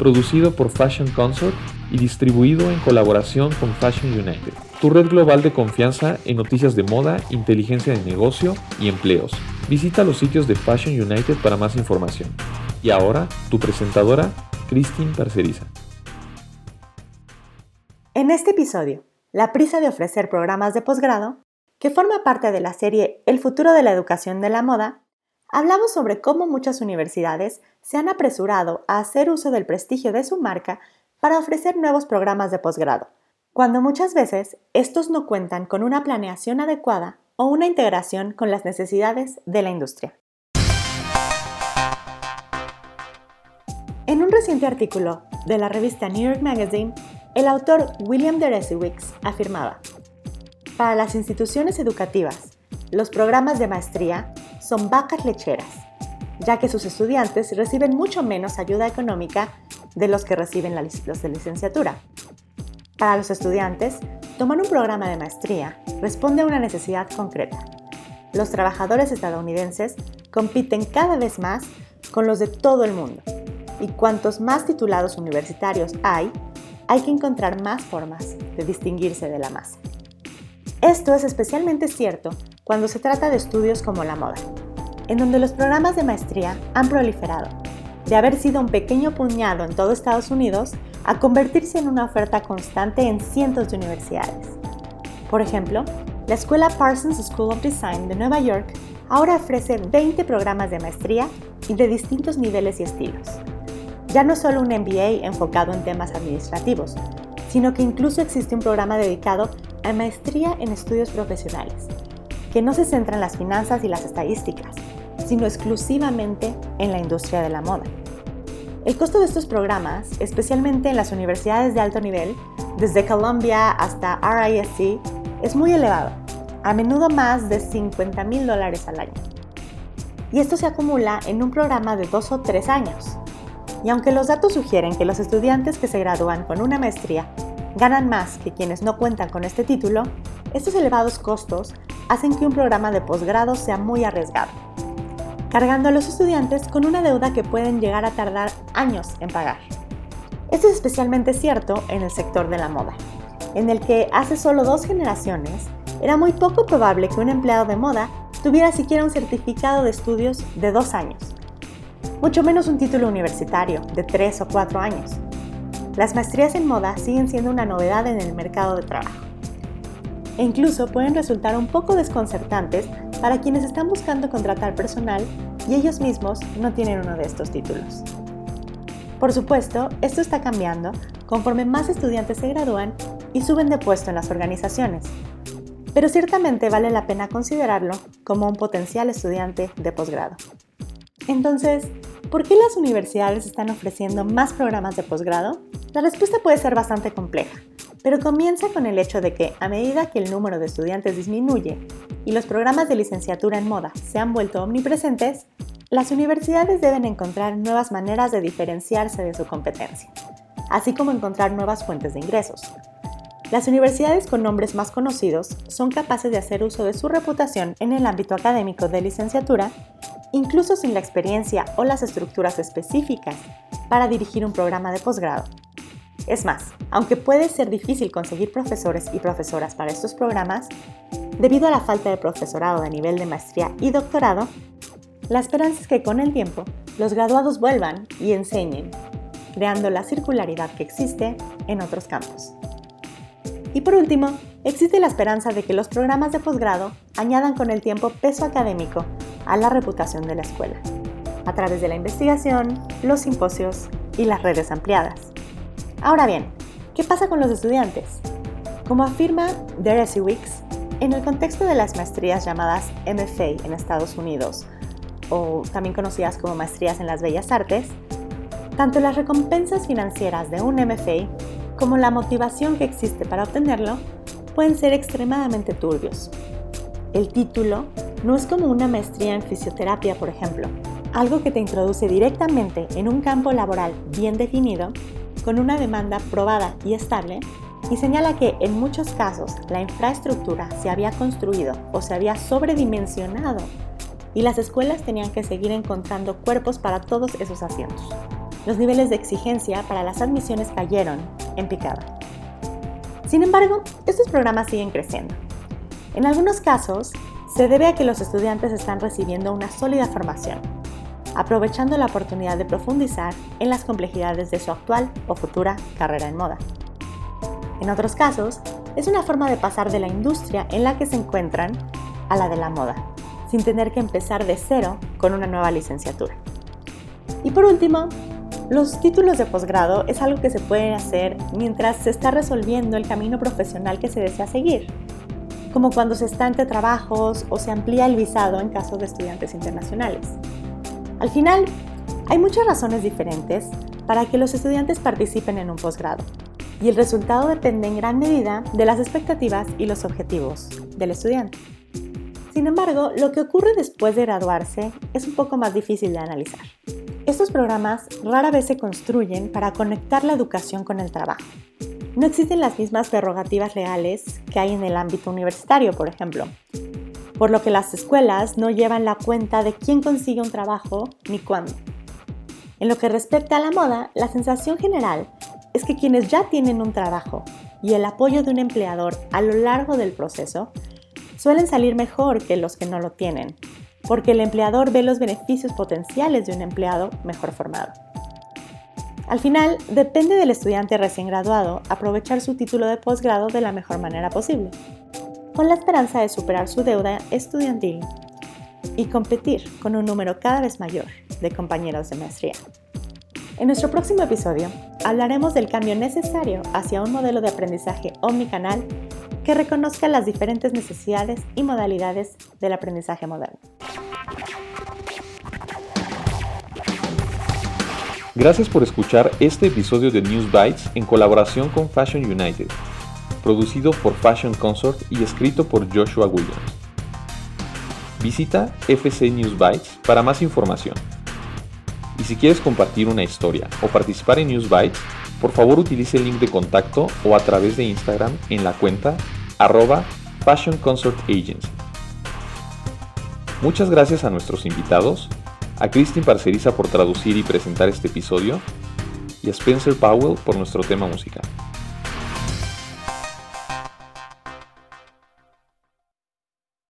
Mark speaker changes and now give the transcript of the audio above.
Speaker 1: producido por Fashion Consort y distribuido en colaboración con Fashion United, tu red global de confianza en noticias de moda, inteligencia de negocio y empleos. Visita los sitios de Fashion United para más información. Y ahora, tu presentadora, Christine Parceriza.
Speaker 2: En este episodio, la prisa de ofrecer programas de posgrado, que forma parte de la serie El futuro de la educación de la moda, hablamos sobre cómo muchas universidades se han apresurado a hacer uso del prestigio de su marca para ofrecer nuevos programas de posgrado, cuando muchas veces estos no cuentan con una planeación adecuada o una integración con las necesidades de la industria. En un reciente artículo de la revista New York Magazine, el autor William Deresiewicz afirmaba, para las instituciones educativas, los programas de maestría son vacas lecheras, ya que sus estudiantes reciben mucho menos ayuda económica de los que reciben los de licenciatura. Para los estudiantes, tomar un programa de maestría responde a una necesidad concreta. Los trabajadores estadounidenses compiten cada vez más con los de todo el mundo, y cuantos más titulados universitarios hay, hay que encontrar más formas de distinguirse de la masa. Esto es especialmente cierto cuando se trata de estudios como la moda, en donde los programas de maestría han proliferado de haber sido un pequeño puñado en todo Estados Unidos a convertirse en una oferta constante en cientos de universidades. Por ejemplo, la escuela Parsons School of Design de Nueva York ahora ofrece 20 programas de maestría y de distintos niveles y estilos. Ya no solo un MBA enfocado en temas administrativos, sino que incluso existe un programa dedicado a maestría en estudios profesionales, que no se centra en las finanzas y las estadísticas, sino exclusivamente en la industria de la moda. El costo de estos programas, especialmente en las universidades de alto nivel, desde Columbia hasta RISC, es muy elevado, a menudo más de 50 mil dólares al año. Y esto se acumula en un programa de dos o tres años. Y aunque los datos sugieren que los estudiantes que se gradúan con una maestría ganan más que quienes no cuentan con este título, estos elevados costos hacen que un programa de posgrado sea muy arriesgado cargando a los estudiantes con una deuda que pueden llegar a tardar años en pagar. Esto es especialmente cierto en el sector de la moda, en el que hace solo dos generaciones era muy poco probable que un empleado de moda tuviera siquiera un certificado de estudios de dos años, mucho menos un título universitario de tres o cuatro años. Las maestrías en moda siguen siendo una novedad en el mercado de trabajo e incluso pueden resultar un poco desconcertantes para quienes están buscando contratar personal y ellos mismos no tienen uno de estos títulos. Por supuesto, esto está cambiando conforme más estudiantes se gradúan y suben de puesto en las organizaciones, pero ciertamente vale la pena considerarlo como un potencial estudiante de posgrado. Entonces, ¿por qué las universidades están ofreciendo más programas de posgrado? La respuesta puede ser bastante compleja, pero comienza con el hecho de que a medida que el número de estudiantes disminuye y los programas de licenciatura en moda se han vuelto omnipresentes, las universidades deben encontrar nuevas maneras de diferenciarse de su competencia, así como encontrar nuevas fuentes de ingresos. Las universidades con nombres más conocidos son capaces de hacer uso de su reputación en el ámbito académico de licenciatura, incluso sin la experiencia o las estructuras específicas para dirigir un programa de posgrado. Es más, aunque puede ser difícil conseguir profesores y profesoras para estos programas, debido a la falta de profesorado de nivel de maestría y doctorado, la esperanza es que con el tiempo los graduados vuelvan y enseñen, creando la circularidad que existe en otros campos. Y por último, existe la esperanza de que los programas de posgrado añadan con el tiempo peso académico a la reputación de la escuela, a través de la investigación, los simposios y las redes ampliadas. Ahora bien, ¿qué pasa con los estudiantes? Como afirma Deresiewicz, en el contexto de las maestrías llamadas MFA en Estados Unidos, o también conocidas como maestrías en las bellas artes, tanto las recompensas financieras de un MFA como la motivación que existe para obtenerlo pueden ser extremadamente turbios. El título no es como una maestría en fisioterapia, por ejemplo, algo que te introduce directamente en un campo laboral bien definido, con una demanda probada y estable, y señala que en muchos casos la infraestructura se había construido o se había sobredimensionado y las escuelas tenían que seguir encontrando cuerpos para todos esos asientos. Los niveles de exigencia para las admisiones cayeron en picada. Sin embargo, estos programas siguen creciendo. En algunos casos, se debe a que los estudiantes están recibiendo una sólida formación, aprovechando la oportunidad de profundizar en las complejidades de su actual o futura carrera en moda. En otros casos, es una forma de pasar de la industria en la que se encuentran a la de la moda, sin tener que empezar de cero con una nueva licenciatura. Y por último, los títulos de posgrado es algo que se puede hacer mientras se está resolviendo el camino profesional que se desea seguir como cuando se está entre trabajos o se amplía el visado en caso de estudiantes internacionales. Al final, hay muchas razones diferentes para que los estudiantes participen en un posgrado, y el resultado depende en gran medida de las expectativas y los objetivos del estudiante. Sin embargo, lo que ocurre después de graduarse es un poco más difícil de analizar. Estos programas rara vez se construyen para conectar la educación con el trabajo no existen las mismas prerrogativas legales que hay en el ámbito universitario, por ejemplo, por lo que las escuelas no llevan la cuenta de quién consigue un trabajo ni cuándo. En lo que respecta a la moda, la sensación general es que quienes ya tienen un trabajo y el apoyo de un empleador a lo largo del proceso suelen salir mejor que los que no lo tienen, porque el empleador ve los beneficios potenciales de un empleado mejor formado. Al final, depende del estudiante recién graduado aprovechar su título de posgrado de la mejor manera posible, con la esperanza de superar su deuda estudiantil y competir con un número cada vez mayor de compañeros de maestría. En nuestro próximo episodio hablaremos del cambio necesario hacia un modelo de aprendizaje omnicanal que reconozca las diferentes necesidades y modalidades del aprendizaje moderno.
Speaker 1: Gracias por escuchar este episodio de News Bites en colaboración con Fashion United, producido por Fashion Consort y escrito por Joshua Williams. Visita FC News Bites para más información. Y si quieres compartir una historia o participar en News Bites, por favor utilice el link de contacto o a través de Instagram en la cuenta arroba Fashion Consort Agency. Muchas gracias a nuestros invitados a Christine Parceriza por traducir y presentar este episodio y a Spencer Powell por nuestro tema musical.